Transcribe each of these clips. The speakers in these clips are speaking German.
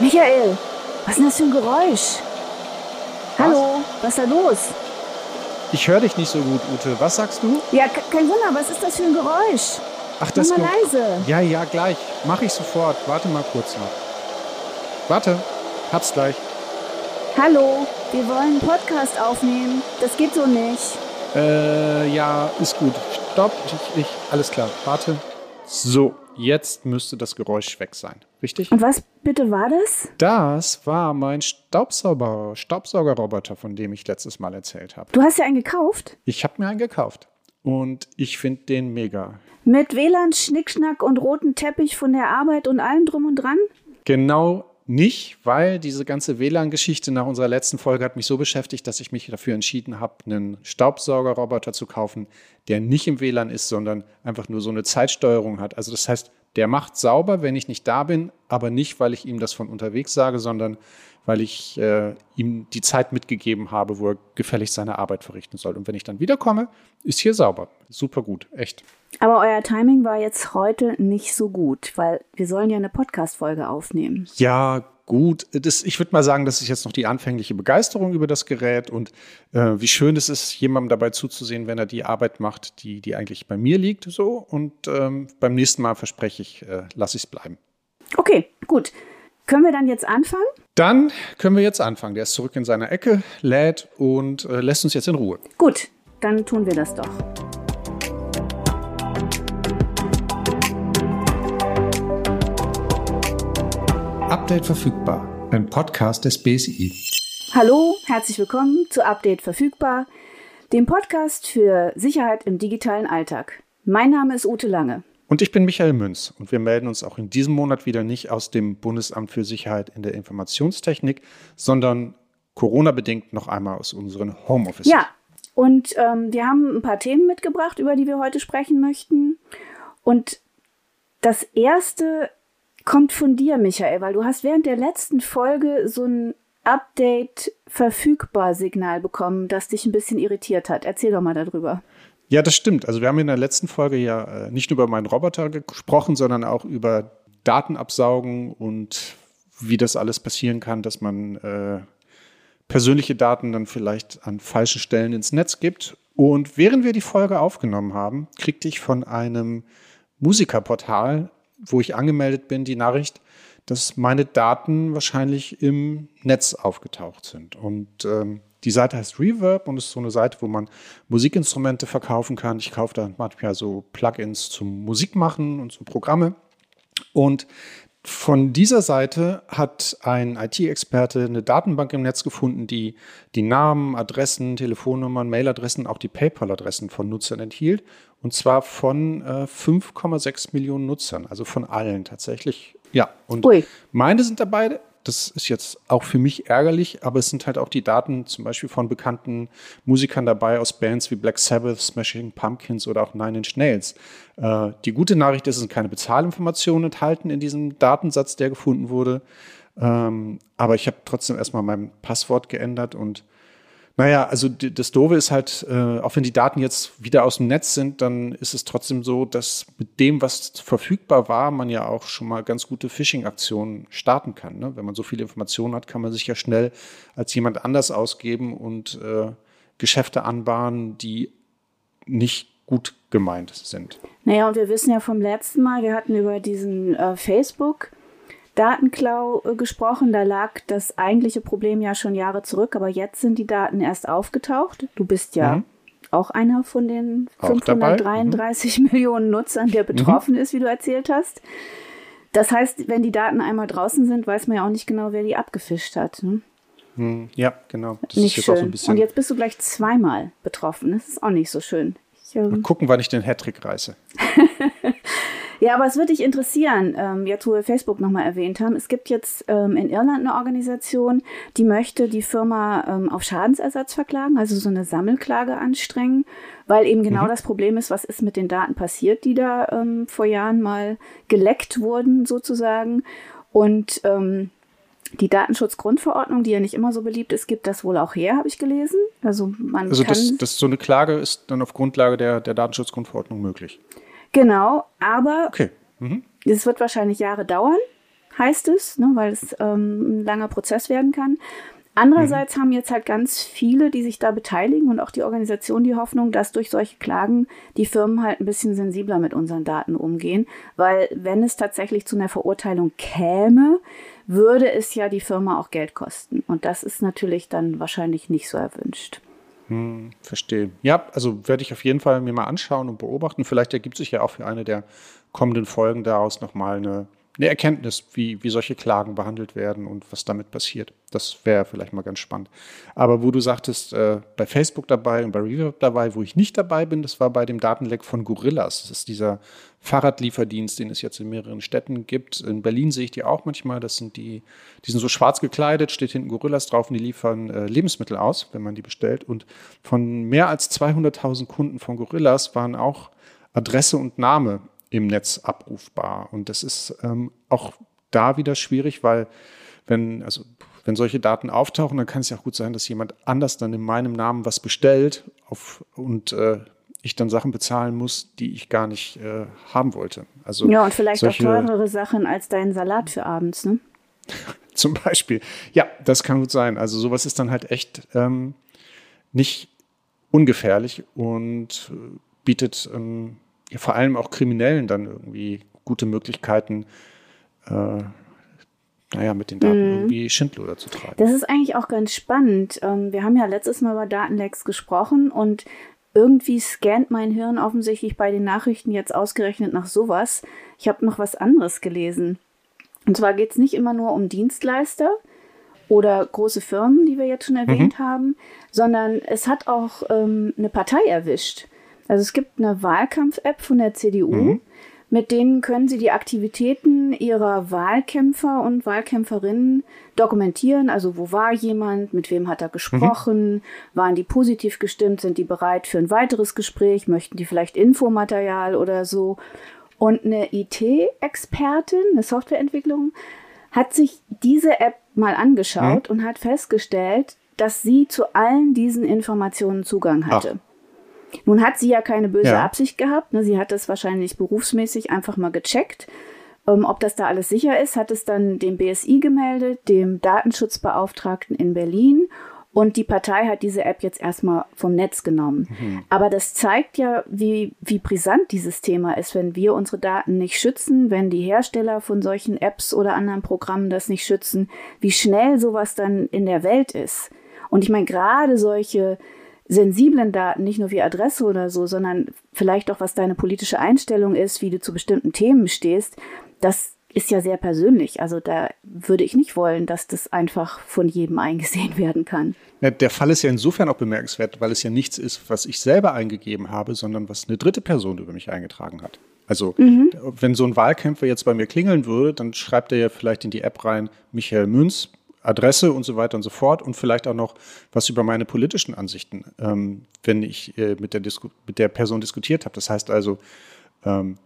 Michael, was ist denn das für ein Geräusch? Hallo, was ist da los? Ich höre dich nicht so gut, Ute. Was sagst du? Ja, ke- kein Wunder, was ist das für ein Geräusch? Ach, das Mach mal leise. Ja, ja, gleich. Mach ich sofort. Warte mal kurz noch. Warte, hab's gleich. Hallo, wir wollen einen Podcast aufnehmen. Das geht so nicht. Äh, ja, ist gut. Stopp. Ich, ich, alles klar. Warte. So, jetzt müsste das Geräusch weg sein. Richtig? Und was bitte war das? Das war mein Staubsauger, Staubsaugerroboter, von dem ich letztes Mal erzählt habe. Du hast ja einen gekauft? Ich habe mir einen gekauft. Und ich finde den mega. Mit WLAN, Schnickschnack und roten Teppich von der Arbeit und allem drum und dran? Genau nicht, weil diese ganze WLAN-Geschichte nach unserer letzten Folge hat mich so beschäftigt, dass ich mich dafür entschieden habe, einen Staubsaugerroboter zu kaufen, der nicht im WLAN ist, sondern einfach nur so eine Zeitsteuerung hat. Also das heißt, der macht sauber, wenn ich nicht da bin, aber nicht, weil ich ihm das von unterwegs sage, sondern weil ich äh, ihm die Zeit mitgegeben habe, wo er gefälligst seine Arbeit verrichten soll. Und wenn ich dann wiederkomme, ist hier sauber. Super gut, echt. Aber euer Timing war jetzt heute nicht so gut, weil wir sollen ja eine Podcast-Folge aufnehmen. Ja, gut. Das, ich würde mal sagen, das ist jetzt noch die anfängliche Begeisterung über das Gerät und äh, wie schön es ist, jemandem dabei zuzusehen, wenn er die Arbeit macht, die, die eigentlich bei mir liegt. So. Und ähm, beim nächsten Mal verspreche ich, äh, lasse ich es bleiben. Okay, gut. Können wir dann jetzt anfangen? Dann können wir jetzt anfangen. Der ist zurück in seiner Ecke, lädt und äh, lässt uns jetzt in Ruhe. Gut, dann tun wir das doch. Update verfügbar. Ein Podcast des BSI. Hallo, herzlich willkommen zu Update verfügbar, dem Podcast für Sicherheit im digitalen Alltag. Mein Name ist Ute Lange. Und ich bin Michael Münz und wir melden uns auch in diesem Monat wieder nicht aus dem Bundesamt für Sicherheit in der Informationstechnik, sondern Corona-bedingt noch einmal aus unseren Homeoffice. Ja, und ähm, wir haben ein paar Themen mitgebracht, über die wir heute sprechen möchten. Und das erste kommt von dir, Michael, weil du hast während der letzten Folge so ein Update verfügbar Signal bekommen, das dich ein bisschen irritiert hat. Erzähl doch mal darüber. Ja, das stimmt. Also wir haben in der letzten Folge ja äh, nicht nur über meinen Roboter gesprochen, sondern auch über Datenabsaugen und wie das alles passieren kann, dass man äh, persönliche Daten dann vielleicht an falschen Stellen ins Netz gibt. Und während wir die Folge aufgenommen haben, kriegte ich von einem Musikerportal, wo ich angemeldet bin, die Nachricht, dass meine Daten wahrscheinlich im Netz aufgetaucht sind. Und ähm, die Seite heißt Reverb und ist so eine Seite, wo man Musikinstrumente verkaufen kann. Ich kaufe da manchmal so Plugins zum Musikmachen und so Programme. Und von dieser Seite hat ein IT-Experte eine Datenbank im Netz gefunden, die die Namen, Adressen, Telefonnummern, Mailadressen, auch die PayPal-Adressen von Nutzern enthielt. Und zwar von äh, 5,6 Millionen Nutzern, also von allen tatsächlich. Ja, und Ui. meine sind dabei. Das ist jetzt auch für mich ärgerlich, aber es sind halt auch die Daten zum Beispiel von bekannten Musikern dabei aus Bands wie Black Sabbath, Smashing Pumpkins oder auch Nine Inch Nails. Äh, die gute Nachricht ist, es sind keine Bezahlinformationen enthalten in diesem Datensatz, der gefunden wurde. Ähm, aber ich habe trotzdem erstmal mein Passwort geändert und naja, also das Doofe ist halt, äh, auch wenn die Daten jetzt wieder aus dem Netz sind, dann ist es trotzdem so, dass mit dem, was verfügbar war, man ja auch schon mal ganz gute Phishing-Aktionen starten kann. Ne? Wenn man so viele Informationen hat, kann man sich ja schnell als jemand anders ausgeben und äh, Geschäfte anbahnen, die nicht gut gemeint sind. Naja, und wir wissen ja vom letzten Mal, wir hatten über diesen äh, Facebook Datenklau äh, gesprochen. Da lag das eigentliche Problem ja schon Jahre zurück, aber jetzt sind die Daten erst aufgetaucht. Du bist ja Mhm. auch einer von den Auch dabei, 533 Millionen Nutzern, der betroffen ist, wie du erzählt hast. Das heißt, wenn die Daten einmal draußen sind, weiß man ja auch nicht genau, wer die abgefischt hat. Ne? Hm, ja, genau. Das nicht ist jetzt auch so schön. ein bisschen. Und jetzt bist du gleich zweimal betroffen. Das ist auch nicht so schön. Ich, ähm, Mal gucken, wann ich den Hattrick reiße. Ja, aber es würde dich interessieren, ähm, jetzt wo wir Facebook nochmal erwähnt haben. Es gibt jetzt ähm, in Irland eine Organisation, die möchte die Firma ähm, auf Schadensersatz verklagen, also so eine Sammelklage anstrengen, weil eben genau das Problem ist, was ist mit den Daten passiert, die da ähm, vor Jahren mal geleckt wurden sozusagen. Und ähm, die Datenschutzgrundverordnung, die ja nicht immer so beliebt ist, gibt das wohl auch her, habe ich gelesen. Also man Also kann das, das so eine Klage ist dann auf Grundlage der, der Datenschutzgrundverordnung möglich. Genau, aber Okay. Mhm. Es wird wahrscheinlich Jahre dauern. heißt es, ne, weil es ähm, ein langer Prozess werden kann. Andererseits mhm. haben jetzt halt ganz viele, die sich da beteiligen und auch die Organisation die Hoffnung, dass durch solche Klagen die Firmen halt ein bisschen sensibler mit unseren Daten umgehen, weil wenn es tatsächlich zu einer Verurteilung käme, würde es ja die Firma auch Geld kosten und das ist natürlich dann wahrscheinlich nicht so erwünscht. Hm, verstehe. Ja, also werde ich auf jeden Fall mir mal anschauen und beobachten. Vielleicht ergibt sich ja auch für eine der kommenden Folgen daraus nochmal eine eine Erkenntnis, wie, wie solche Klagen behandelt werden und was damit passiert. Das wäre vielleicht mal ganz spannend. Aber wo du sagtest, äh, bei Facebook dabei und bei Reverb dabei, wo ich nicht dabei bin, das war bei dem Datenleck von Gorillas. Das ist dieser Fahrradlieferdienst, den es jetzt in mehreren Städten gibt. In Berlin sehe ich die auch manchmal. Das sind die, die sind so schwarz gekleidet, steht hinten Gorillas drauf und die liefern äh, Lebensmittel aus, wenn man die bestellt. Und von mehr als 200.000 Kunden von Gorillas waren auch Adresse und Name im Netz abrufbar. Und das ist ähm, auch da wieder schwierig, weil wenn, also wenn solche Daten auftauchen, dann kann es ja auch gut sein, dass jemand anders dann in meinem Namen was bestellt auf, und äh, ich dann Sachen bezahlen muss, die ich gar nicht äh, haben wollte. Also ja, und vielleicht solche, auch teurere Sachen als deinen Salat für abends, ne? Zum Beispiel. Ja, das kann gut sein. Also sowas ist dann halt echt ähm, nicht ungefährlich und äh, bietet ähm, ja, vor allem auch Kriminellen dann irgendwie gute Möglichkeiten, äh, naja, mit den Daten mhm. irgendwie Schindluder zu treiben. Das ist eigentlich auch ganz spannend. Ähm, wir haben ja letztes Mal über Datenlecks gesprochen und irgendwie scannt mein Hirn offensichtlich bei den Nachrichten jetzt ausgerechnet nach sowas. Ich habe noch was anderes gelesen. Und zwar geht es nicht immer nur um Dienstleister oder große Firmen, die wir jetzt schon erwähnt mhm. haben, sondern es hat auch ähm, eine Partei erwischt. Also es gibt eine Wahlkampf-App von der CDU. Mhm. Mit denen können Sie die Aktivitäten Ihrer Wahlkämpfer und Wahlkämpferinnen dokumentieren. Also wo war jemand, mit wem hat er gesprochen, mhm. waren die positiv gestimmt, sind die bereit für ein weiteres Gespräch, möchten die vielleicht Infomaterial oder so. Und eine IT-Expertin, eine Softwareentwicklung, hat sich diese App mal angeschaut mhm. und hat festgestellt, dass sie zu allen diesen Informationen Zugang hatte. Ach. Nun hat sie ja keine böse ja. Absicht gehabt. Ne? Sie hat das wahrscheinlich berufsmäßig einfach mal gecheckt. Ähm, ob das da alles sicher ist, hat es dann dem BSI gemeldet, dem Datenschutzbeauftragten in Berlin. Und die Partei hat diese App jetzt erstmal vom Netz genommen. Mhm. Aber das zeigt ja, wie, wie brisant dieses Thema ist, wenn wir unsere Daten nicht schützen, wenn die Hersteller von solchen Apps oder anderen Programmen das nicht schützen, wie schnell sowas dann in der Welt ist. Und ich meine, gerade solche sensiblen Daten, nicht nur wie Adresse oder so, sondern vielleicht auch, was deine politische Einstellung ist, wie du zu bestimmten Themen stehst, das ist ja sehr persönlich. Also da würde ich nicht wollen, dass das einfach von jedem eingesehen werden kann. Ja, der Fall ist ja insofern auch bemerkenswert, weil es ja nichts ist, was ich selber eingegeben habe, sondern was eine dritte Person über mich eingetragen hat. Also mhm. wenn so ein Wahlkämpfer jetzt bei mir klingeln würde, dann schreibt er ja vielleicht in die App rein, Michael Münz, Adresse und so weiter und so fort und vielleicht auch noch was über meine politischen Ansichten, ähm, wenn ich äh, mit, der Disku mit der Person diskutiert habe. Das heißt also, ähm,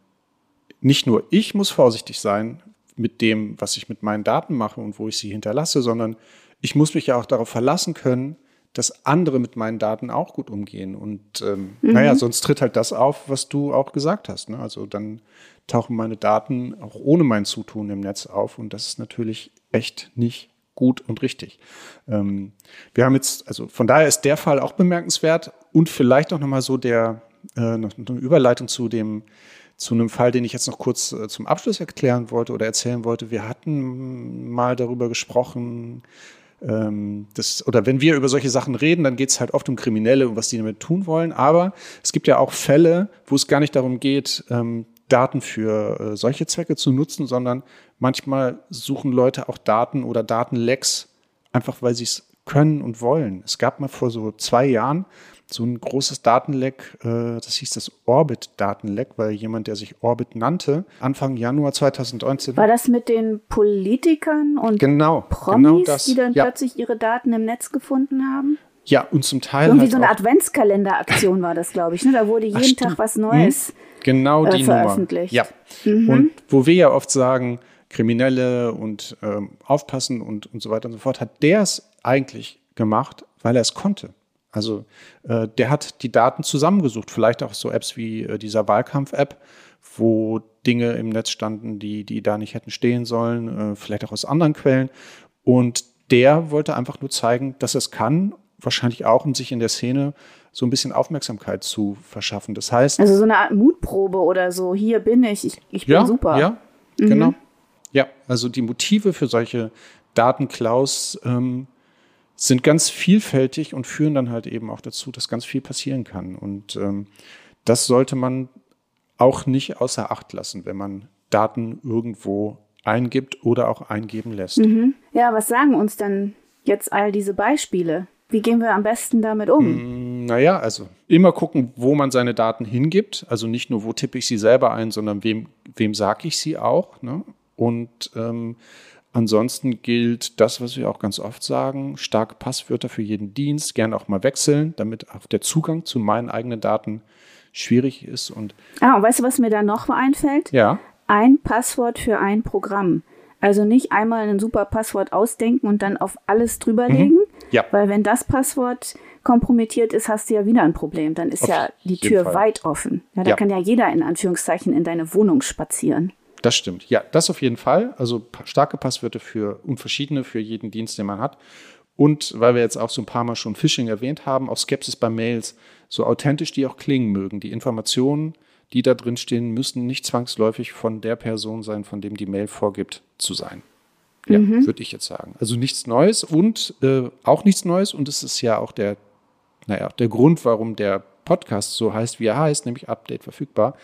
nicht nur ich muss vorsichtig sein mit dem, was ich mit meinen Daten mache und wo ich sie hinterlasse, sondern ich muss mich ja auch darauf verlassen können, dass andere mit meinen Daten auch gut umgehen. Und ähm, mhm. naja, sonst tritt halt das auf, was du auch gesagt hast. Ne? Also dann tauchen meine Daten auch ohne mein Zutun im Netz auf und das ist natürlich echt nicht gut und richtig. Ähm, wir haben jetzt, also von daher ist der Fall auch bemerkenswert und vielleicht auch nochmal so der, äh, noch eine Überleitung zu dem, zu einem Fall, den ich jetzt noch kurz äh, zum Abschluss erklären wollte oder erzählen wollte. Wir hatten mal darüber gesprochen, ähm, das, oder wenn wir über solche Sachen reden, dann geht es halt oft um Kriminelle und was die damit tun wollen. Aber es gibt ja auch Fälle, wo es gar nicht darum geht, ähm, Daten für äh, solche Zwecke zu nutzen, sondern manchmal suchen Leute auch Daten oder Datenlecks, einfach weil sie es können und wollen. Es gab mal vor so zwei Jahren so ein großes Datenleck, äh, das hieß das Orbit-Datenleck, weil jemand, der sich Orbit nannte, Anfang Januar 2019. War das mit den Politikern und genau, Promis, genau das, die dann ja. plötzlich ihre Daten im Netz gefunden haben? Ja, und zum Teil. Irgendwie halt so eine Adventskalender-Aktion war das, glaube ich. Ne? Da wurde jeden Ach, Tag was Neues. Mhm. Genau die äh, veröffentlicht. Nummer. Ja. Mhm. Und wo wir ja oft sagen, Kriminelle und ähm, aufpassen und, und so weiter und so fort, hat der es eigentlich gemacht, weil er es konnte. Also äh, der hat die Daten zusammengesucht, vielleicht auch so Apps wie äh, dieser Wahlkampf-App, wo Dinge im Netz standen, die, die da nicht hätten stehen sollen, äh, vielleicht auch aus anderen Quellen. Und der wollte einfach nur zeigen, dass es kann, wahrscheinlich auch, um sich in der Szene so ein bisschen Aufmerksamkeit zu verschaffen. Das heißt. Also so eine Art Mutprobe oder so, hier bin ich, ich, ich bin ja, super. Ja, mhm. genau. Ja, also die Motive für solche Datenklaus ähm, sind ganz vielfältig und führen dann halt eben auch dazu, dass ganz viel passieren kann. Und ähm, das sollte man auch nicht außer Acht lassen, wenn man Daten irgendwo eingibt oder auch eingeben lässt. Mhm. Ja, was sagen uns dann jetzt all diese Beispiele? Wie gehen wir am besten damit um? Mm, naja, also immer gucken, wo man seine Daten hingibt. Also nicht nur, wo tippe ich sie selber ein, sondern wem, wem sage ich sie auch. Ne? Und ähm, ansonsten gilt das, was wir auch ganz oft sagen, starke Passwörter für jeden Dienst, gerne auch mal wechseln, damit auch der Zugang zu meinen eigenen Daten schwierig ist. Und ah, und weißt du, was mir da noch einfällt? Ja. Ein Passwort für ein Programm. Also nicht einmal ein super Passwort ausdenken und dann auf alles drüberlegen. Mhm. Ja. Weil wenn das Passwort kompromittiert ist, hast du ja wieder ein Problem. Dann ist auf ja die Tür Fall. weit offen. Ja, da ja. kann ja jeder in Anführungszeichen in deine Wohnung spazieren. Das stimmt. Ja, das auf jeden Fall. Also starke Passwörter für und verschiedene für jeden Dienst, den man hat. Und weil wir jetzt auch so ein paar Mal schon Phishing erwähnt haben, auch Skepsis bei Mails, so authentisch die auch klingen mögen. Die Informationen, die da drin stehen, müssen nicht zwangsläufig von der Person sein, von dem die Mail vorgibt zu sein. Ja, mhm. würde ich jetzt sagen. Also nichts Neues und äh, auch nichts Neues. Und es ist ja auch der, naja, der Grund, warum der Podcast so heißt, wie er heißt, nämlich Update verfügbar.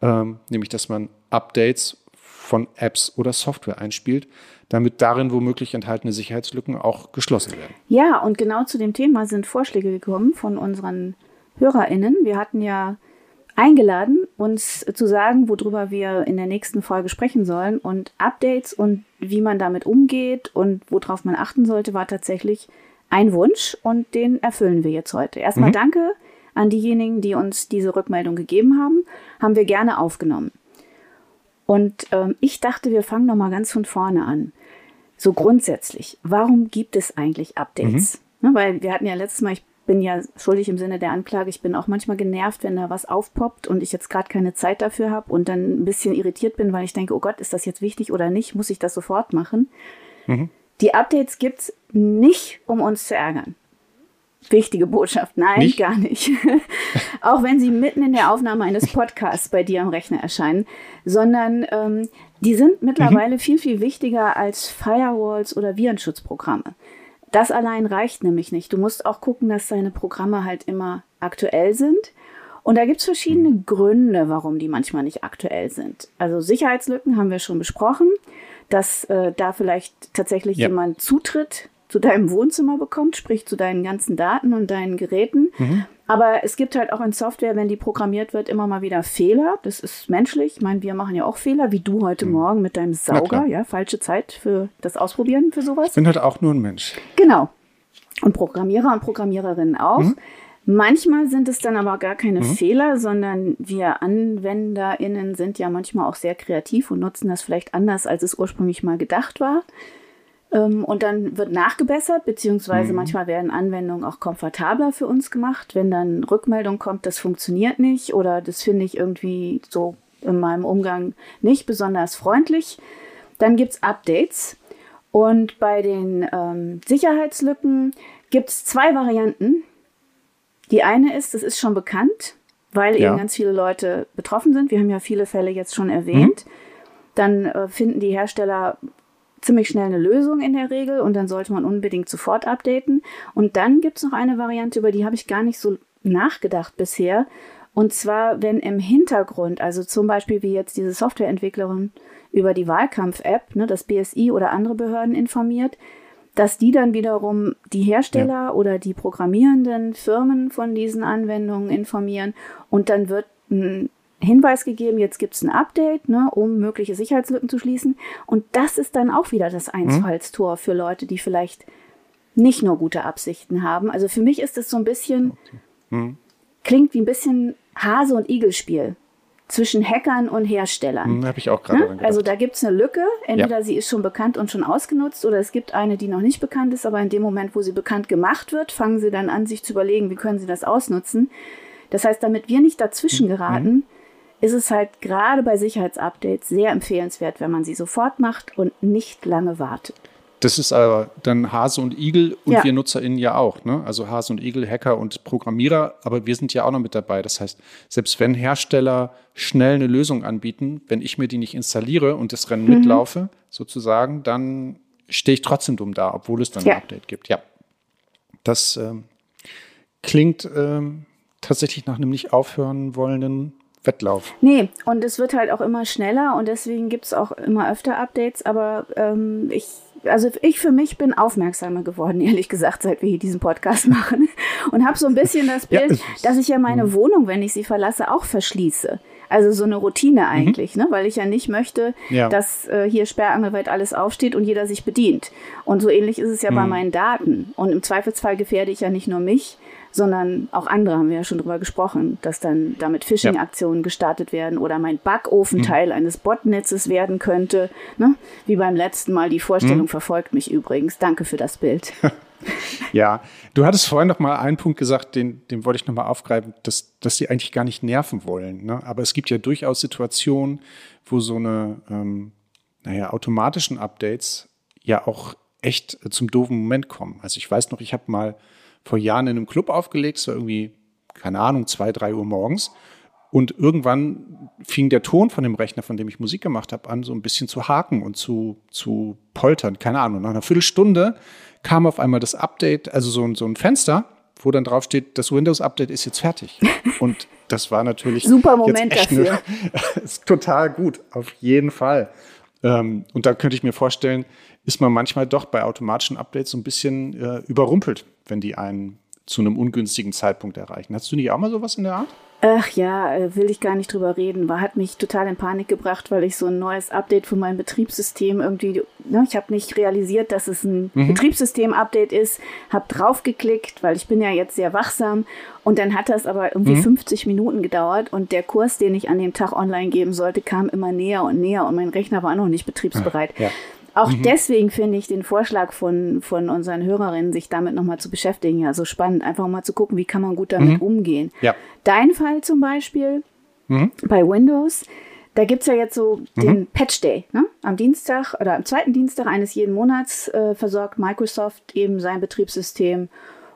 Ähm, nämlich, dass man Updates von Apps oder Software einspielt, damit darin womöglich enthaltene Sicherheitslücken auch geschlossen werden. Ja, und genau zu dem Thema sind Vorschläge gekommen von unseren HörerInnen. Wir hatten ja eingeladen, uns zu sagen, worüber wir in der nächsten Folge sprechen sollen. Und Updates und wie man damit umgeht und worauf man achten sollte, war tatsächlich ein Wunsch und den erfüllen wir jetzt heute. Erstmal mhm. danke an diejenigen, die uns diese Rückmeldung gegeben haben. Haben wir gerne aufgenommen. Und ähm, ich dachte, wir fangen noch mal ganz von vorne an. So grundsätzlich, warum gibt es eigentlich Updates? Mhm. Ne, weil wir hatten ja letztes Mal, ich bin ja schuldig im Sinne der Anklage. Ich bin auch manchmal genervt, wenn da was aufpoppt und ich jetzt gerade keine Zeit dafür habe und dann ein bisschen irritiert bin, weil ich denke, oh Gott, ist das jetzt wichtig oder nicht? Muss ich das sofort machen? Mhm. Die Updates gibt's nicht, um uns zu ärgern. Wichtige Botschaft, nein, nicht? gar nicht. auch wenn sie mitten in der Aufnahme eines Podcasts bei dir am Rechner erscheinen, sondern ähm, die sind mittlerweile mhm. viel, viel wichtiger als Firewalls oder Virenschutzprogramme. Das allein reicht nämlich nicht. Du musst auch gucken, dass deine Programme halt immer aktuell sind. Und da gibt es verschiedene mhm. Gründe, warum die manchmal nicht aktuell sind. Also Sicherheitslücken haben wir schon besprochen, dass äh, da vielleicht tatsächlich ja. jemand Zutritt zu deinem Wohnzimmer bekommt, sprich zu deinen ganzen Daten und deinen Geräten. Mhm. Aber es gibt halt auch in Software, wenn die programmiert wird, immer mal wieder Fehler. Das ist menschlich. Ich meine, wir machen ja auch Fehler, wie du heute mhm. Morgen mit deinem Sauger. Ja, falsche Zeit für das Ausprobieren für sowas. Ich bin halt auch nur ein Mensch. Genau. Und Programmierer und Programmiererinnen auch. Mhm. Manchmal sind es dann aber gar keine mhm. Fehler, sondern wir AnwenderInnen sind ja manchmal auch sehr kreativ und nutzen das vielleicht anders, als es ursprünglich mal gedacht war. Ähm, und dann wird nachgebessert, beziehungsweise mhm. manchmal werden Anwendungen auch komfortabler für uns gemacht, wenn dann Rückmeldung kommt, das funktioniert nicht oder das finde ich irgendwie so in meinem Umgang nicht besonders freundlich. Dann gibt es Updates. Und bei den ähm, Sicherheitslücken gibt es zwei Varianten. Die eine ist, das ist schon bekannt, weil ja. eben ganz viele Leute betroffen sind. Wir haben ja viele Fälle jetzt schon erwähnt. Mhm. Dann äh, finden die Hersteller ziemlich schnell eine Lösung in der Regel und dann sollte man unbedingt sofort updaten. Und dann gibt es noch eine Variante, über die habe ich gar nicht so nachgedacht bisher. Und zwar, wenn im Hintergrund, also zum Beispiel wie jetzt diese Softwareentwicklerin über die Wahlkampf-App, ne, das BSI oder andere Behörden informiert, dass die dann wiederum die Hersteller ja. oder die programmierenden Firmen von diesen Anwendungen informieren und dann wird ein Hinweis gegeben, jetzt gibt es ein Update, ne, um mögliche Sicherheitslücken zu schließen. Und das ist dann auch wieder das Einfallstor für Leute, die vielleicht nicht nur gute Absichten haben. Also für mich ist es so ein bisschen, okay. mhm. klingt wie ein bisschen Hase- und Igelspiel. zwischen Hackern und Herstellern. Hm, Habe ich auch gerade Ne? Also da gibt es eine Lücke. Entweder sie ist schon bekannt und schon ausgenutzt oder es gibt eine, die noch nicht bekannt ist, aber in dem Moment, wo sie bekannt gemacht wird, fangen sie dann an, sich zu überlegen, wie können sie das ausnutzen. Das heißt, damit wir nicht dazwischen geraten, ist es halt gerade bei Sicherheitsupdates sehr empfehlenswert, wenn man sie sofort macht und nicht lange wartet. Das ist aber dann Hase und Igel und Ja. wir NutzerInnen ja auch. Ne? Also Hase und Igel, Hacker und Programmierer, aber wir sind ja auch noch mit dabei. Das heißt, selbst wenn Hersteller schnell eine Lösung anbieten, wenn ich mir die nicht installiere und das Mhm. Rennen mitlaufe, sozusagen, dann stehe ich trotzdem dumm da, obwohl es dann Ja. ein Update gibt. Ja. Das ähm, klingt ähm, tatsächlich nach einem nicht aufhören wollenden Wettlauf. Nee, und es wird halt auch immer schneller und deswegen gibt es auch immer öfter Updates, aber ähm, ich, also ich für mich bin aufmerksamer geworden, ehrlich gesagt, seit wir hier diesen Podcast machen und habe so ein bisschen das Ja, Bild, es- dass ich ja meine Wohnung, wenn ich sie verlasse, auch verschließe. Also so eine Routine eigentlich, ne? weil ich ja nicht möchte, Ja. dass äh, hier sperrangelweit alles aufsteht und jeder sich bedient. Und so ähnlich ist es ja bei meinen Daten. Und im Zweifelsfall gefährde ich ja nicht nur mich, sondern auch andere haben wir ja schon drüber gesprochen, dass dann damit Phishing-Aktionen gestartet werden oder mein Backofen Teil eines Botnetzes werden könnte. Ne? Wie beim letzten Mal. Die Vorstellung verfolgt mich übrigens. Danke für das Bild. Ja, du hattest vorhin noch mal einen Punkt gesagt, den, den wollte ich noch mal aufgreifen, dass, dass sie eigentlich gar nicht nerven wollen. Ne? Aber es gibt ja durchaus Situationen, wo so eine, ähm, naja, automatischen Updates ja auch echt zum doofen Moment kommen. Also ich weiß noch, ich habe mal vor Jahren in einem Club aufgelegt, so irgendwie, keine Ahnung, zwei, drei Uhr morgens. Und irgendwann fing der Ton von dem Rechner, von dem ich Musik gemacht habe, an, so ein bisschen zu haken und zu, zu poltern. Keine Ahnung. Nach einer Viertelstunde kam auf einmal das Update, also so ein, so ein Fenster, wo dann drauf steht, das Windows-Update ist jetzt fertig. Und das war natürlich Super Moment dafür. Eine, ist total gut, auf jeden Fall. Ähm, und da könnte ich mir vorstellen, ist man manchmal doch bei automatischen Updates so ein bisschen äh, überrumpelt, wenn die einen zu einem ungünstigen Zeitpunkt erreichen. Hast du nicht auch mal sowas in der Art? Ach ja, äh, will ich gar nicht drüber reden. War, hat mich total in Panik gebracht, weil ich so ein neues Update für mein Betriebssystem irgendwie, ne, ich habe nicht realisiert, dass es ein Betriebssystem-Update ist, habe draufgeklickt, weil ich bin ja jetzt sehr wachsam und dann hat das aber irgendwie 50 Minuten gedauert und der Kurs, den ich an dem Tag online geben sollte, kam immer näher und näher und mein Rechner war noch nicht betriebsbereit. Ja. Auch deswegen finde ich den Vorschlag von, von unseren Hörerinnen, sich damit nochmal zu beschäftigen, ja so spannend. Einfach mal zu gucken, wie kann man gut damit umgehen. Ja. Dein Fall zum Beispiel bei Windows, da gibt's ja jetzt so den Patch Day. Ne? Am Dienstag oder am zweiten Dienstag eines jeden Monats äh, versorgt Microsoft eben sein Betriebssystem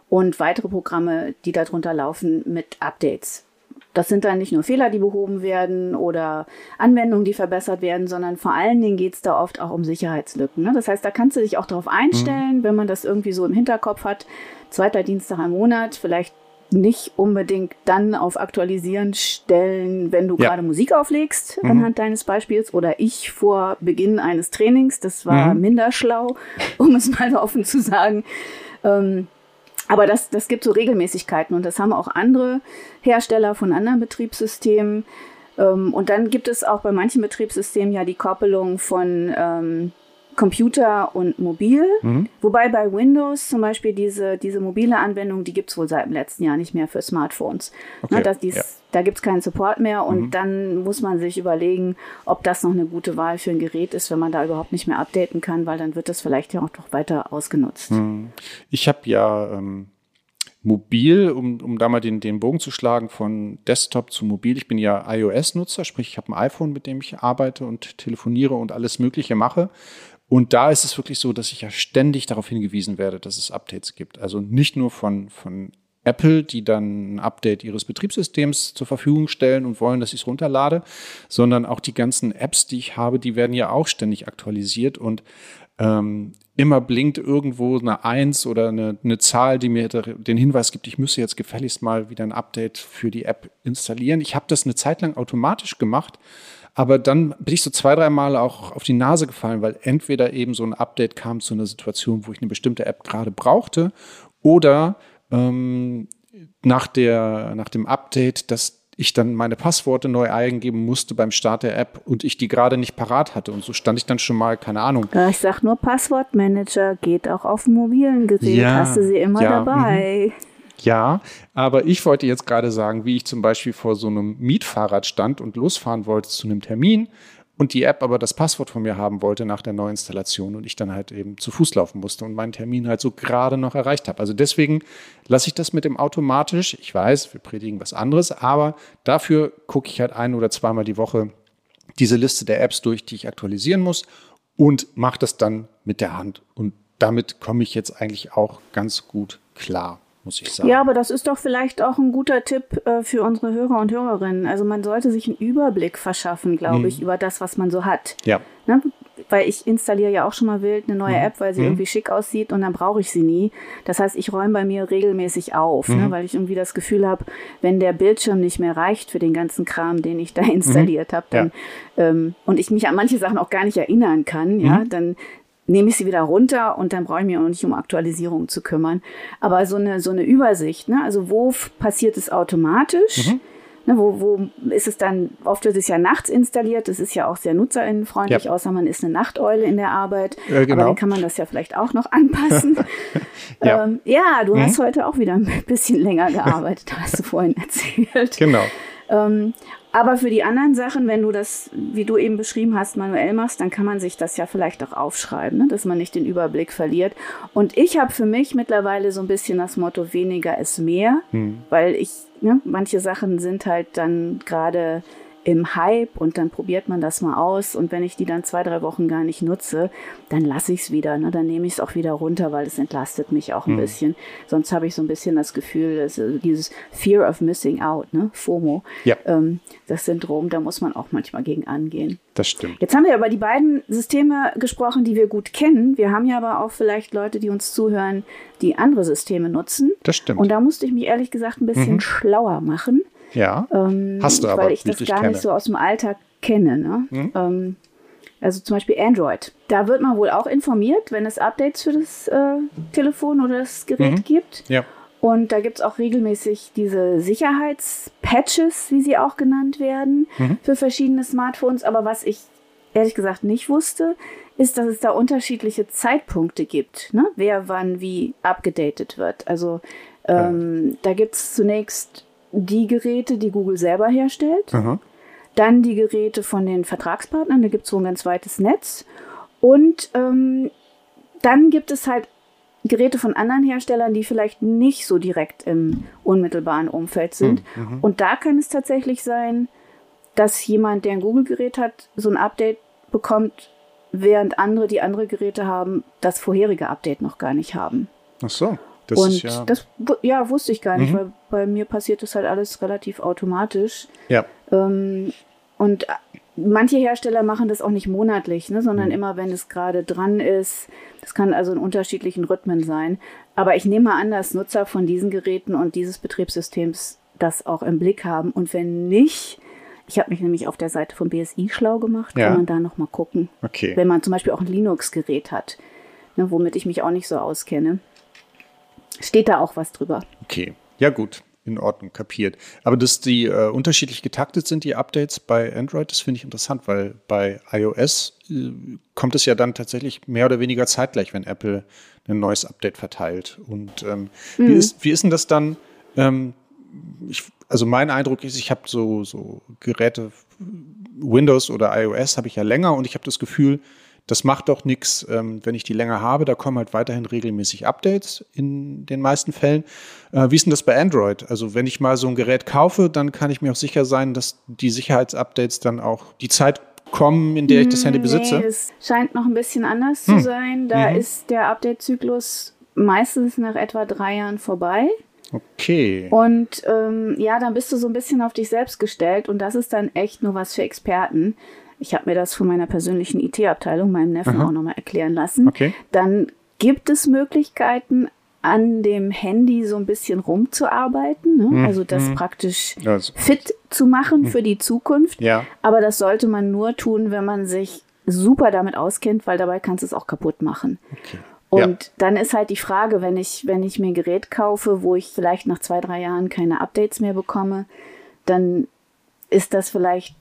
und weitere Programme, die darunter laufen, mit Updates. Das sind dann nicht nur Fehler, die behoben werden oder Anwendungen, die verbessert werden, sondern vor allen Dingen geht's da oft auch um Sicherheitslücken. Ne? Das heißt, da kannst du dich auch darauf einstellen, wenn man das irgendwie so im Hinterkopf hat. Zweiter Dienstag im Monat, vielleicht nicht unbedingt dann auf Aktualisieren stellen, wenn du Ja. gerade Musik auflegst, anhand deines Beispiels, oder ich vor Beginn eines Trainings. Das war minder schlau, um es mal offen zu sagen. Ähm, aber das, das gibt so Regelmäßigkeiten und das haben auch andere Hersteller von anderen Betriebssystemen. Ähm, und dann gibt es auch bei manchen Betriebssystemen ja die Koppelung von ähm, Computer und Mobil. Wobei bei Windows zum Beispiel diese, diese mobile Anwendung, die gibt es wohl seit dem letzten Jahr nicht mehr für Smartphones. Okay, Ne, das, dies, ja. Da gibt es keinen Support mehr und dann muss man sich überlegen, ob das noch eine gute Wahl für ein Gerät ist, wenn man da überhaupt nicht mehr updaten kann, weil dann wird das vielleicht ja auch noch weiter ausgenutzt. Ich habe ja ähm, mobil, um, um da mal den, den Bogen zu schlagen von Desktop zu mobil. Ich bin ja iOS-Nutzer, sprich ich habe ein iPhone, mit dem ich arbeite und telefoniere und alles Mögliche mache. Und da ist es wirklich so, dass ich ja ständig darauf hingewiesen werde, dass es Updates gibt. Also nicht nur von, von Apple, die dann ein Update ihres Betriebssystems zur Verfügung stellen und wollen, dass ich es runterlade, sondern auch die ganzen Apps, die ich habe, die werden ja auch ständig aktualisiert und ähm, immer blinkt irgendwo eine Eins oder eine, eine Zahl, die mir den Hinweis gibt, ich müsse jetzt gefälligst mal wieder ein Update für die App installieren. Ich habe das eine Zeit lang automatisch gemacht, aber dann bin ich so zwei, drei Mal auch auf die Nase gefallen, weil entweder eben so ein Update kam zu einer Situation, wo ich eine bestimmte App gerade brauchte, oder ähm, nach, der, nach dem Update, dass ich dann meine Passworte neu eingeben musste beim Start der App und ich die gerade nicht parat hatte. Und so stand ich dann schon mal, keine Ahnung, ich sag nur Passwortmanager, geht auch auf mobilen Gerät, Ja, hast du sie immer ja, dabei. Ja, aber ich wollte jetzt gerade sagen, wie ich zum Beispiel vor so einem Mietfahrrad stand und losfahren wollte zu einem Termin und die App aber das Passwort von mir haben wollte nach der Neuinstallation und ich dann halt eben zu Fuß laufen musste und meinen Termin halt so gerade noch erreicht habe. Also deswegen lasse ich das mit dem automatisch. Ich weiß, wir predigen was anderes, aber dafür gucke ich halt ein oder zweimal die Woche diese Liste der Apps durch, die ich aktualisieren muss und mache das dann mit der Hand. Und damit komme ich jetzt eigentlich auch ganz gut klar muss ich sagen. Ja, aber das ist doch vielleicht auch ein guter Tipp äh, für unsere Hörer und Hörerinnen. Also man sollte sich einen Überblick verschaffen, glaube mhm. ich, über das, was man so hat. Ja. Ne? Weil ich installiere ja auch schon mal wild eine neue mhm. App, weil sie mhm. irgendwie schick aussieht und dann brauche ich sie nie. Das heißt, ich räume bei mir regelmäßig auf, ne? Mhm. weil ich irgendwie das Gefühl habe, wenn der Bildschirm nicht mehr reicht für den ganzen Kram, den ich da mhm. installiert habe, dann ja. ähm, und ich mich an manche Sachen auch gar nicht erinnern kann, ja, mhm. dann nehme ich sie wieder runter und dann brauche ich mich auch nicht um Aktualisierung zu kümmern. Aber so eine, so eine Übersicht, ne? also wo passiert es automatisch? Mhm. Ne, wo, wo ist es dann, oft wird es ja nachts installiert, das ist ja auch sehr nutzerinnenfreundlich, ja. außer man ist eine Nachteule in der Arbeit. Äh, genau. Aber dann kann man das ja vielleicht auch noch anpassen. ja. Ähm, ja, du mhm. hast heute auch wieder ein bisschen länger gearbeitet, hast du vorhin erzählt. Genau. Ähm, aber für die anderen Sachen, wenn du das, wie du eben beschrieben hast, manuell machst, dann kann man sich das ja vielleicht auch aufschreiben, ne? dass man nicht den Überblick verliert. Und ich habe für mich mittlerweile so ein bisschen das Motto, weniger ist mehr, hm. weil ich, ne, manche Sachen sind halt dann gerade im Hype und dann probiert man das mal aus und wenn ich die dann zwei, drei Wochen gar nicht nutze, dann lasse ich es wieder. Ne? Dann nehme ich es auch wieder runter, weil es entlastet mich auch ein mhm. bisschen. Sonst habe ich so ein bisschen das Gefühl, dass, äh, dieses Fear of Missing Out, ne? FOMO, ja. ähm, das Syndrom, da muss man auch manchmal gegen angehen. Das stimmt. Jetzt haben wir über die beiden Systeme gesprochen, die wir gut kennen. Wir haben ja aber auch vielleicht Leute, die uns zuhören, die andere Systeme nutzen. Das stimmt. Und da musste ich mich ehrlich gesagt ein bisschen mhm. schlauer machen. Ja. Ähm, Hast du aber. Weil ich das gar kenne. nicht so aus dem Alltag kenne. Ne? Mhm. Ähm, also zum Beispiel Android. Da wird man wohl auch informiert, wenn es Updates für das äh, Telefon oder das Gerät mhm. gibt. Ja. Und da gibt es auch regelmäßig diese Sicherheitspatches, wie sie auch genannt werden, mhm. für verschiedene Smartphones. Aber was ich ehrlich gesagt nicht wusste, ist, dass es da unterschiedliche Zeitpunkte gibt, ne? wer wann wie abgedatet wird. Also ähm, ja. da gibt es zunächst die Geräte, die Google selber herstellt. Aha. Dann die Geräte von den Vertragspartnern, da gibt es so ein ganz weites Netz. Und ähm, dann gibt es halt Geräte von anderen Herstellern, die vielleicht nicht so direkt im unmittelbaren Umfeld sind. Mhm. Und da kann es tatsächlich sein, dass jemand, der ein Google-Gerät hat, so ein Update bekommt, während andere, die andere Geräte haben, das vorherige Update noch gar nicht haben. Ach so. Das und ja das ja, wusste ich gar nicht, mhm. weil bei mir passiert das halt alles relativ automatisch. Ja. Ähm, und manche Hersteller machen das auch nicht monatlich, ne, sondern mhm. immer, wenn es gerade dran ist. Das kann also in unterschiedlichen Rhythmen sein. Aber ich nehme an, dass Nutzer von diesen Geräten und dieses Betriebssystems das auch im Blick haben. Und wenn nicht, ich habe mich nämlich auf der Seite vom BSI schlau gemacht, ja. kann man da nochmal gucken. Okay. Wenn man zum Beispiel auch ein Linux-Gerät hat, ne, womit ich mich auch nicht so auskenne steht da auch was drüber. Okay, ja gut. In Ordnung, kapiert. Aber dass die äh, unterschiedlich getaktet sind, die Updates bei Android, das finde ich interessant, weil bei iOS äh, kommt es ja dann tatsächlich mehr oder weniger zeitgleich, wenn Apple ein neues Update verteilt. Und ähm, mhm. wie, ist, wie ist denn das dann? Ähm, ich, also mein Eindruck ist, ich habe so, so Geräte, Windows oder iOS habe ich ja länger und ich habe das Gefühl, das macht doch nichts, ähm, wenn ich die länger habe. Da kommen halt weiterhin regelmäßig Updates in den meisten Fällen. Äh, wie ist denn das bei Android? Also wenn ich mal so ein Gerät kaufe, dann kann ich mir auch sicher sein, dass die Sicherheitsupdates dann auch die Zeit kommen, in der ich das Handy besitze? Nee, es scheint noch ein bisschen anders hm. zu sein. Da mhm. ist der Update-Zyklus meistens nach etwa drei Jahren vorbei. Okay. Und ähm, ja, dann bist du so ein bisschen auf dich selbst gestellt und das ist dann echt nur was für Experten ich habe mir das von meiner persönlichen IT-Abteilung, meinem Neffen, Aha. auch nochmal erklären lassen. Okay. Dann gibt es Möglichkeiten, an dem Handy so ein bisschen rumzuarbeiten, ne? mhm. also das mhm. praktisch also. fit zu machen mhm. für die Zukunft. Ja. Aber das sollte man nur tun, wenn man sich super damit auskennt, weil dabei kannst du es auch kaputt machen. Okay. Und ja. dann ist halt die Frage, wenn ich, wenn ich mir ein Gerät kaufe, wo ich vielleicht nach zwei, drei Jahren keine Updates mehr bekomme, dann ist das vielleicht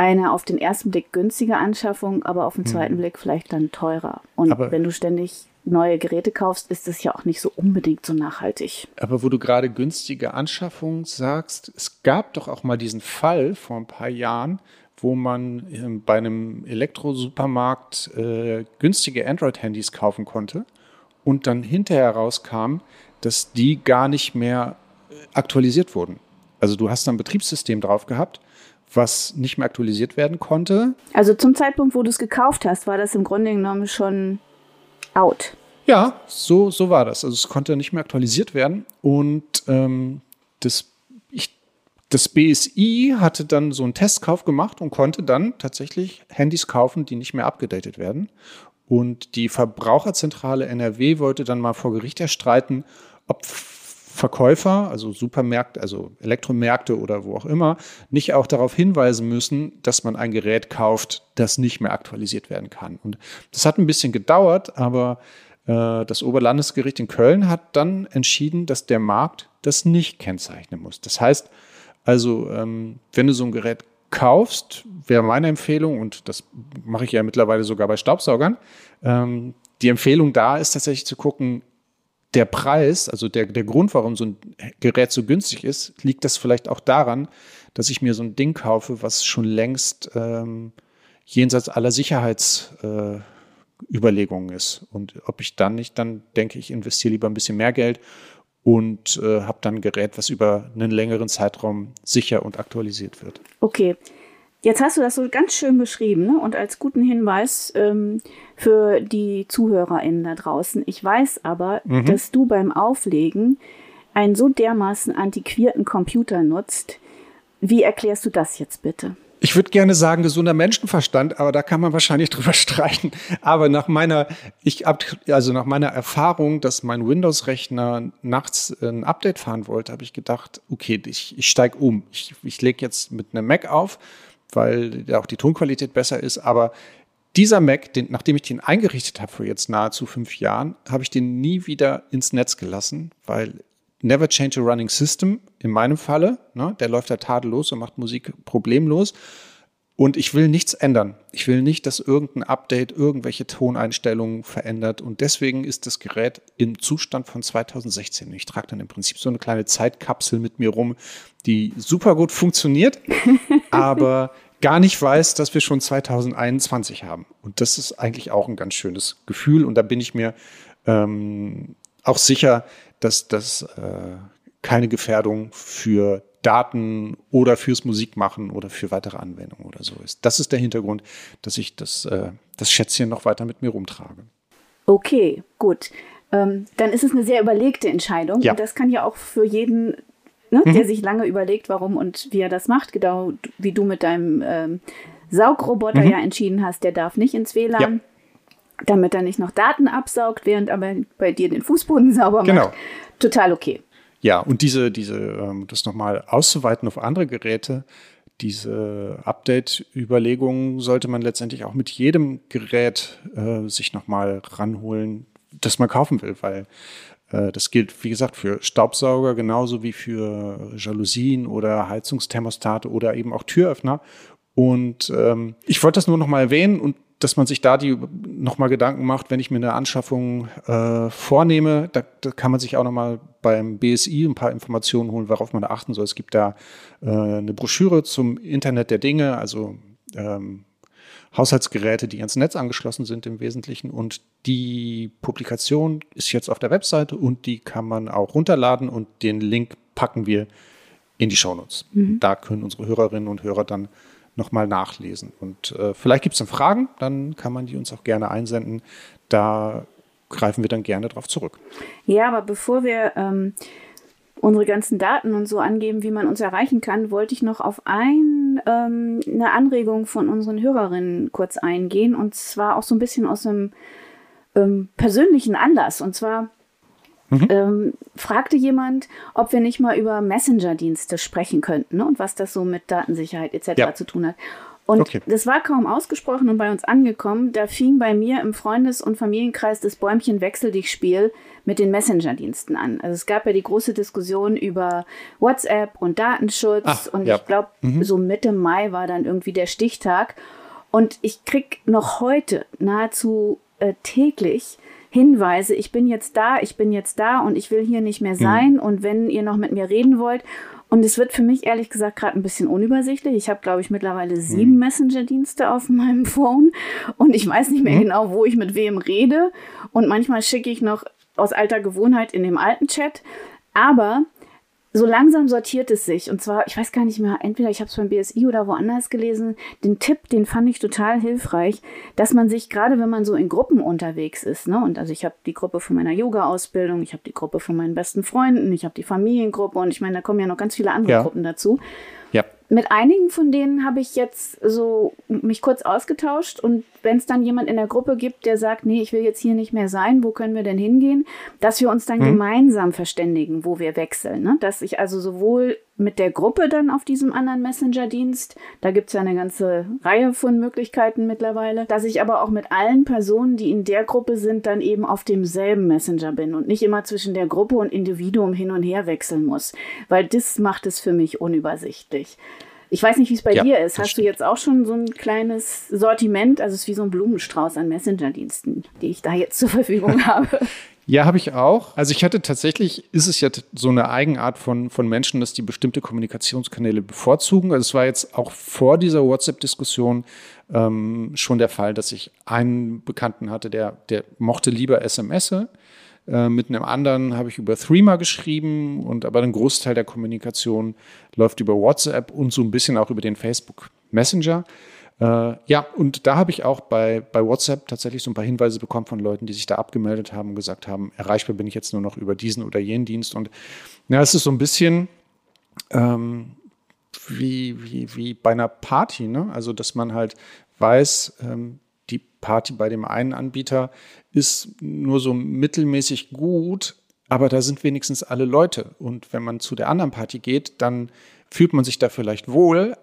eine auf den ersten Blick günstige Anschaffung, aber auf den hm. zweiten mhm. Blick vielleicht dann teurer. Und aber wenn du ständig neue Geräte kaufst, ist es ja auch nicht so unbedingt so nachhaltig. Aber wo du gerade günstige Anschaffung sagst, es gab doch auch mal diesen Fall vor ein paar Jahren, wo man ähm, bei einem Elektrosupermarkt äh, günstige Android-Handys kaufen konnte und dann hinterher rauskam, dass die gar nicht mehr äh, aktualisiert wurden. Also du hast ein Betriebssystem drauf gehabt, was nicht mehr aktualisiert werden konnte. Also zum Zeitpunkt, wo du es gekauft hast, war das im Grunde genommen schon out. Ja, so, so war das. Also es konnte nicht mehr aktualisiert werden. Und ähm, das, ich, das BSI hatte dann so einen Testkauf gemacht und konnte dann tatsächlich Handys kaufen, die nicht mehr abgedatet werden. Und die Verbraucherzentrale NRW wollte dann mal vor Gericht erstreiten, ob Verkäufer, also Supermärkte, also Elektromärkte oder wo auch immer, nicht auch darauf hinweisen müssen, dass man ein Gerät kauft, das nicht mehr aktualisiert werden kann. Und das hat ein bisschen gedauert, aber äh, das Oberlandesgericht in Köln hat dann entschieden, dass der Markt das nicht kennzeichnen muss. Das heißt also, ähm, wenn du so ein Gerät kaufst, wäre meine Empfehlung, und das mache ich ja mittlerweile sogar bei Staubsaugern, ähm, die Empfehlung da ist tatsächlich zu gucken, der Preis, also der, der Grund, warum so ein Gerät so günstig ist, liegt das vielleicht auch daran, dass ich mir so ein Ding kaufe, was schon längst ähm, jenseits aller Sicherheitsüberlegungen äh, ist. Und ob ich dann nicht, dann denke ich, investiere lieber ein bisschen mehr Geld und äh, habe dann ein Gerät, was über einen längeren Zeitraum sicher und aktualisiert wird. Okay. Jetzt hast du das so ganz schön beschrieben ne? und als guten Hinweis ähm, für die ZuhörerInnen da draußen. Ich weiß aber, mhm. dass du beim Auflegen einen so dermaßen antiquierten Computer nutzt. Wie erklärst du das jetzt bitte? Ich würde gerne sagen gesunder Menschenverstand, aber da kann man wahrscheinlich drüber streiten. Aber nach meiner, ich also nach meiner Erfahrung, dass mein Windows-Rechner nachts ein Update fahren wollte, habe ich gedacht, okay, ich, ich steige um. Ich, ich lege jetzt mit einem Mac auf weil auch die Tonqualität besser ist. Aber dieser Mac, den, nachdem ich den eingerichtet habe vor jetzt nahezu fünf Jahren, habe ich den nie wieder ins Netz gelassen, weil never change a running system in meinem Falle, ne, der läuft da tadellos und macht Musik problemlos. Und ich will nichts ändern. Ich will nicht, dass irgendein Update irgendwelche Toneinstellungen verändert. Und deswegen ist das Gerät im Zustand von 2016. Ich trage dann im Prinzip so eine kleine Zeitkapsel mit mir rum, die super gut funktioniert, aber gar nicht weiß, dass wir schon 2021 haben. Und das ist eigentlich auch ein ganz schönes Gefühl. Und da bin ich mir ähm, auch sicher, dass das äh, keine Gefährdung für Daten oder fürs Musikmachen oder für weitere Anwendungen oder so ist. Das ist der Hintergrund, dass ich das, äh, das Schätzchen noch weiter mit mir rumtrage. Okay, gut. Ähm, dann ist es eine sehr überlegte Entscheidung. Ja. Und das kann ja auch für jeden, ne, mhm. der sich lange überlegt, warum und wie er das macht, genau wie du mit deinem ähm, Saugroboter mhm. ja entschieden hast, der darf nicht ins WLAN. Ja damit er nicht noch Daten absaugt, während aber bei dir den Fußboden sauber macht. Genau. Total okay. Ja, und diese, diese, ähm, das nochmal auszuweiten auf andere Geräte, diese Update-Überlegungen sollte man letztendlich auch mit jedem Gerät äh, sich nochmal ranholen, das man kaufen will, weil äh, das gilt, wie gesagt, für Staubsauger genauso wie für Jalousien oder Heizungsthermostate oder eben auch Türöffner. Und ähm, ich wollte das nur nochmal erwähnen und dass man sich da die nochmal Gedanken macht, wenn ich mir eine Anschaffung äh, vornehme, da, da kann man sich auch nochmal beim BSI ein paar Informationen holen, worauf man achten soll. Es gibt da äh, eine Broschüre zum Internet der Dinge, also ähm, Haushaltsgeräte, die ans Netz angeschlossen sind im Wesentlichen. Und die Publikation ist jetzt auf der Webseite und die kann man auch runterladen und den Link packen wir in die Shownotes. Mhm. Da können unsere Hörerinnen und Hörer dann nochmal nachlesen. Und äh, vielleicht gibt es dann Fragen, dann kann man die uns auch gerne einsenden. Da greifen wir dann gerne darauf zurück. Ja, aber bevor wir ähm, unsere ganzen Daten und so angeben, wie man uns erreichen kann, wollte ich noch auf ein, ähm, eine Anregung von unseren Hörerinnen kurz eingehen. Und zwar auch so ein bisschen aus einem ähm, persönlichen Anlass. Und zwar Mhm. Ähm, fragte jemand, ob wir nicht mal über Messenger-Dienste sprechen könnten ne, und was das so mit Datensicherheit etc. Ja. zu tun hat. Und okay. das war kaum ausgesprochen und bei uns angekommen. Da fing bei mir im Freundes- und Familienkreis das Bäumchen Wechsel dich Spiel mit den Messenger-Diensten an. Also es gab ja die große Diskussion über WhatsApp und Datenschutz. Ach, und ja. ich glaube, mhm. so Mitte Mai war dann irgendwie der Stichtag. Und ich krieg noch heute nahezu äh, täglich Hinweise, ich bin jetzt da, ich bin jetzt da und ich will hier nicht mehr sein. Mhm. Und wenn ihr noch mit mir reden wollt, und es wird für mich ehrlich gesagt gerade ein bisschen unübersichtlich. Ich habe, glaube ich, mittlerweile sieben mhm. Messenger-Dienste auf meinem Phone und ich weiß nicht mehr mhm. genau, wo ich mit wem rede. Und manchmal schicke ich noch aus alter Gewohnheit in dem alten Chat. Aber so langsam sortiert es sich. Und zwar, ich weiß gar nicht mehr, entweder ich habe es beim BSI oder woanders gelesen, den Tipp, den fand ich total hilfreich, dass man sich, gerade wenn man so in Gruppen unterwegs ist, ne, und also ich habe die Gruppe von meiner Yoga-Ausbildung, ich habe die Gruppe von meinen besten Freunden, ich habe die Familiengruppe und ich meine, da kommen ja noch ganz viele andere ja. Gruppen dazu. Mit einigen von denen habe ich jetzt so mich kurz ausgetauscht und wenn es dann jemand in der Gruppe gibt, der sagt, nee, ich will jetzt hier nicht mehr sein, wo können wir denn hingehen, dass wir uns dann mhm. gemeinsam verständigen, wo wir wechseln. Ne? Dass ich also sowohl mit der Gruppe dann auf diesem anderen Messenger-Dienst, da gibt es ja eine ganze Reihe von Möglichkeiten mittlerweile, dass ich aber auch mit allen Personen, die in der Gruppe sind, dann eben auf demselben Messenger bin und nicht immer zwischen der Gruppe und Individuum hin und her wechseln muss, weil das macht es für mich unübersichtlich. Ich weiß nicht, wie es bei ja, dir ist. Hast stimmt. du jetzt auch schon so ein kleines Sortiment? Also es ist wie so ein Blumenstrauß an Messenger-Diensten, die ich da jetzt zur Verfügung habe. Ja, habe ich auch. Also ich hatte tatsächlich, ist es ja so eine Eigenart von, von Menschen, dass die bestimmte Kommunikationskanäle bevorzugen. Also es war jetzt auch vor dieser WhatsApp-Diskussion ähm, schon der Fall, dass ich einen Bekannten hatte, der, der mochte lieber SMS. Äh, mit einem anderen habe ich über Threema geschrieben und aber ein Großteil der Kommunikation läuft über WhatsApp und so ein bisschen auch über den Facebook Messenger. Äh, ja, und da habe ich auch bei, bei WhatsApp tatsächlich so ein paar Hinweise bekommen von Leuten, die sich da abgemeldet haben und gesagt haben, erreichbar bin ich jetzt nur noch über diesen oder jenen Dienst. Und ja, es ist so ein bisschen ähm, wie, wie, wie bei einer Party, ne? Also, dass man halt weiß, ähm, die Party bei dem einen Anbieter ist nur so mittelmäßig gut, aber da sind wenigstens alle Leute. Und wenn man zu der anderen Party geht, dann fühlt man sich da vielleicht wohl,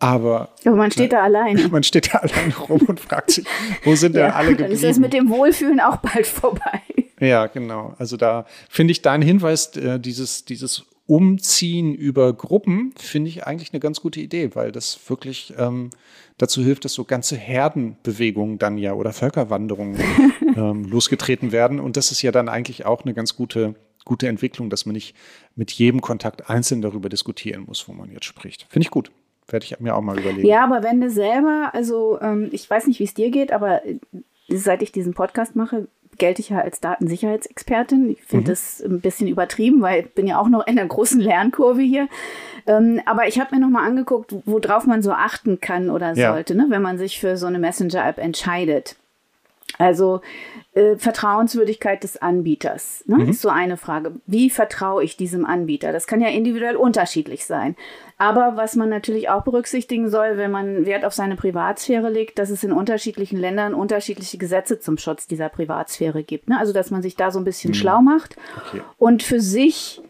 aber, aber man steht da alleine. Man steht da alleine rum und fragt sich, wo sind ja, denn alle geblieben? Dann ist es mit dem Wohlfühlen auch bald vorbei. Ja, genau. Also da finde ich deinen Hinweis, äh, dieses, dieses Umziehen über Gruppen, finde ich eigentlich eine ganz gute Idee, weil das wirklich ähm, dazu hilft, dass so ganze Herdenbewegungen dann ja oder Völkerwanderungen ähm, losgetreten werden. Und das ist ja dann eigentlich auch eine ganz gute, gute Entwicklung, dass man nicht mit jedem Kontakt einzeln darüber diskutieren muss, wo man jetzt spricht. Finde ich gut. Werde ich mir auch mal überlegen. Ja, aber wenn du selber, also ähm, ich weiß nicht, wie es dir geht, aber äh, seit ich diesen Podcast mache, gelte ich ja als Datensicherheitsexpertin. Ich finde mhm. das ein bisschen übertrieben, weil ich bin ja auch noch in einer großen Lernkurve hier. Ähm, aber ich habe mir noch mal angeguckt, worauf man so achten kann oder sollte, ja. ne, wenn man sich für so eine Messenger-App entscheidet. Also äh, Vertrauenswürdigkeit des Anbieters ne, mhm. ist so eine Frage. Wie vertraue ich diesem Anbieter? Das kann ja individuell unterschiedlich sein. Aber was man natürlich auch berücksichtigen soll, wenn man Wert auf seine Privatsphäre legt, dass es in unterschiedlichen Ländern unterschiedliche Gesetze zum Schutz dieser Privatsphäre gibt. Ne? Also dass man sich da so ein bisschen mhm. schlau macht okay. und für sich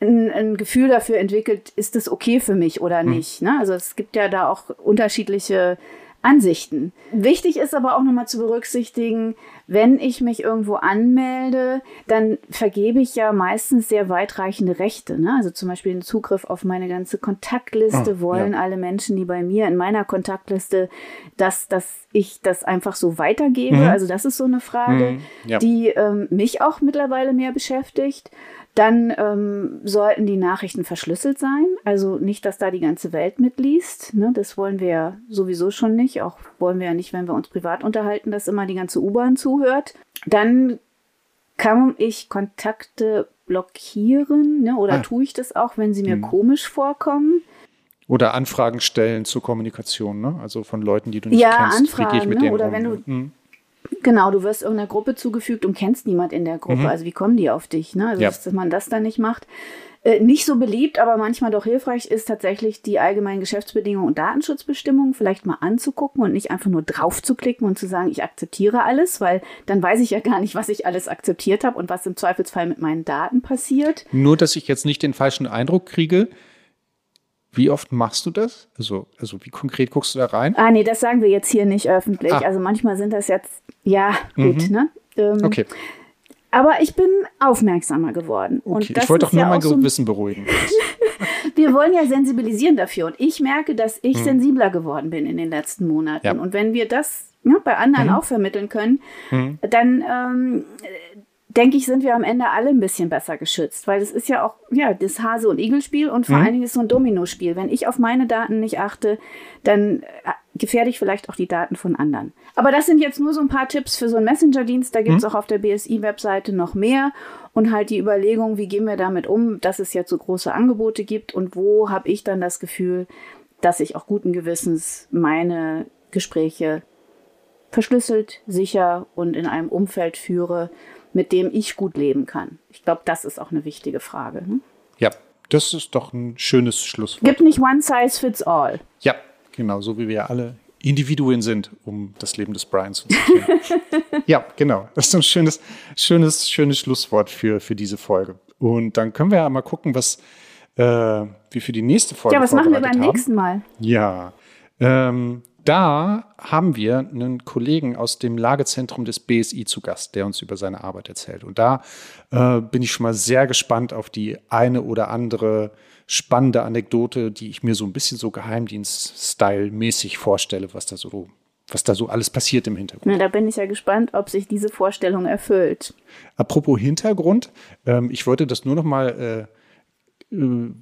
ein, ein, Gefühl dafür entwickelt, ist es okay für mich oder mhm. nicht. Ne? Also es gibt ja da auch unterschiedliche Ansichten. Wichtig ist aber auch nochmal zu berücksichtigen, wenn ich mich irgendwo anmelde, dann vergebe ich ja meistens sehr weitreichende Rechte. Ne? Also zum Beispiel den Zugriff auf meine ganze Kontaktliste oh, wollen ja. alle Menschen, die bei mir in meiner Kontaktliste, dass, dass ich das einfach so weitergebe. Mhm. Also das ist so eine Frage, mhm, ja. die ähm, mich auch mittlerweile mehr beschäftigt. Dann ähm, sollten die Nachrichten verschlüsselt sein. Also nicht, dass da die ganze Welt mitliest. Ne? Das wollen wir ja sowieso schon nicht. Auch wollen wir ja nicht, wenn wir uns privat unterhalten, dass immer die ganze U-Bahn zuhört. Dann kann ich Kontakte blockieren ne? oder ah. tue ich das auch, wenn sie mir hm. komisch vorkommen. Oder Anfragen stellen zur Kommunikation, ne? Also von Leuten, die du nicht ja, kennst. Anfragen, Wie gehe ich mit ne? denen Oder um? wenn du hm. Genau, du wirst irgendeiner Gruppe zugefügt und kennst niemand in der Gruppe. Mhm. Also wie kommen die auf dich? Ne? Also ja. dass, man das dann nicht macht. Äh, nicht so beliebt, aber manchmal doch hilfreich ist tatsächlich die allgemeinen Geschäftsbedingungen und Datenschutzbestimmungen vielleicht mal anzugucken und nicht einfach nur drauf zu klicken und zu sagen, ich akzeptiere alles, weil dann weiß ich ja gar nicht, was ich alles akzeptiert habe und was im Zweifelsfall mit meinen Daten passiert. Nur, dass ich jetzt nicht den falschen Eindruck kriege, wie oft machst du das? Also, also wie konkret guckst du da rein? Ah, nee, das sagen wir jetzt hier nicht öffentlich. Ah. Also manchmal sind das jetzt, ja, gut, mhm. ne? Ähm, okay. Aber ich bin aufmerksamer geworden. Okay. Und das ich wollte doch nur ja mein Gewissen so beruhigen. wir wollen ja sensibilisieren dafür. Und ich merke, dass ich hm. sensibler geworden bin in den letzten Monaten. Ja. Und wenn wir das ja, bei anderen mhm. auch vermitteln können, mhm. dann ähm, denke ich, sind wir am Ende alle ein bisschen besser geschützt, weil es ist ja auch ja das Hase- und Igel-Spiel und vor mhm. allen Dingen ist so ein Domino-Spiel. Wenn ich auf meine Daten nicht achte, dann äh, gefährde ich vielleicht auch die Daten von anderen. Aber das sind jetzt nur so ein paar Tipps für so einen Messenger-Dienst. Da gibt es mhm. auch auf der BSI-Webseite noch mehr und halt die Überlegung, wie gehen wir damit um, dass es jetzt so große Angebote gibt und wo habe ich dann das Gefühl, dass ich auch guten Gewissens meine Gespräche verschlüsselt, sicher und in einem Umfeld führe, mit dem ich gut leben kann. Ich glaube, das ist auch eine wichtige Frage. Ne? Ja, das ist doch ein schönes Schlusswort. Gibt nicht one size fits all. Ja, genau, so wie wir alle Individuen sind, um das Leben des Brian zu zitieren. ja, genau. Das ist ein schönes, schönes, schönes Schlusswort für, für diese Folge. Und dann können wir ja mal gucken, was äh, wir für die nächste Folge Ja, was machen wir beim haben. nächsten Mal? Ja, ähm, da haben wir einen Kollegen aus dem Lagezentrum des BSI zu Gast, der uns über seine Arbeit erzählt. Und da äh, bin ich schon mal sehr gespannt auf die eine oder andere spannende Anekdote, die ich mir so ein bisschen so Geheimdienst-Style-mäßig vorstelle, was da so was da so alles passiert im Hintergrund. Na, da bin ich ja gespannt, ob sich diese Vorstellung erfüllt. Apropos Hintergrund, ähm, ich wollte das nur noch mal äh,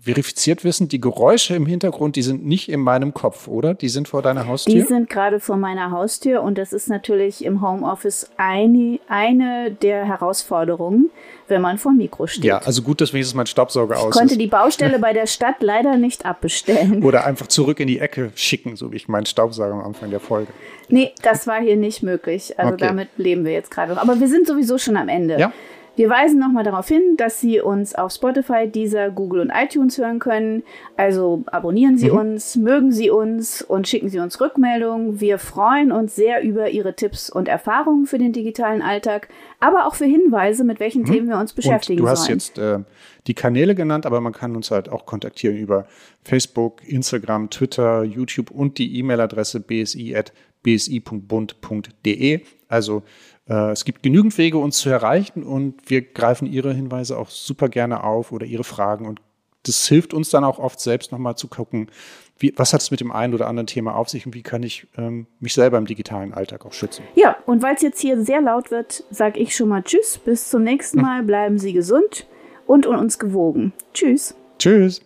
verifiziert wissen, die Geräusche im Hintergrund, die sind nicht in meinem Kopf, oder? Die sind vor deiner Haustür? Die sind gerade vor meiner Haustür und das ist natürlich im Homeoffice eine, eine der Herausforderungen, wenn man vor Mikro steht. Ja, also gut, dass wenigstens mein Staubsauger ich aus Ich konnte die Baustelle bei der Stadt leider nicht abbestellen. Oder einfach zurück in die Ecke schicken, so wie ich meinen Staubsauger am Anfang der Folge. Nee, das war hier nicht möglich. Also okay. damit leben wir jetzt gerade. Aber wir sind sowieso schon am Ende. Ja. Wir weisen nochmal darauf hin, dass Sie uns auf Spotify, Deezer, Google und iTunes hören können. Also abonnieren Sie mhm. uns, mögen Sie uns und schicken Sie uns Rückmeldungen. Wir freuen uns sehr über Ihre Tipps und Erfahrungen für den digitalen Alltag, aber auch für Hinweise, mit welchen mhm. Themen wir uns beschäftigen und du hast sollen. jetzt äh, die Kanäle genannt, aber man kann uns halt auch kontaktieren über Facebook, Instagram, Twitter, YouTube und die E-Mail-Adresse bsi.bsi.bund.de. Also es gibt genügend Wege, uns zu erreichen und wir greifen Ihre Hinweise auch super gerne auf oder Ihre Fragen und das hilft uns dann auch oft selbst nochmal zu gucken, wie, was hat es mit dem einen oder anderen Thema auf sich und wie kann ich ähm, mich selber im digitalen Alltag auch schützen. Ja, und weil es jetzt hier sehr laut wird, sage ich schon mal Tschüss, bis zum nächsten Mal, bleiben Sie gesund und uns gewogen. Tschüss. Tschüss.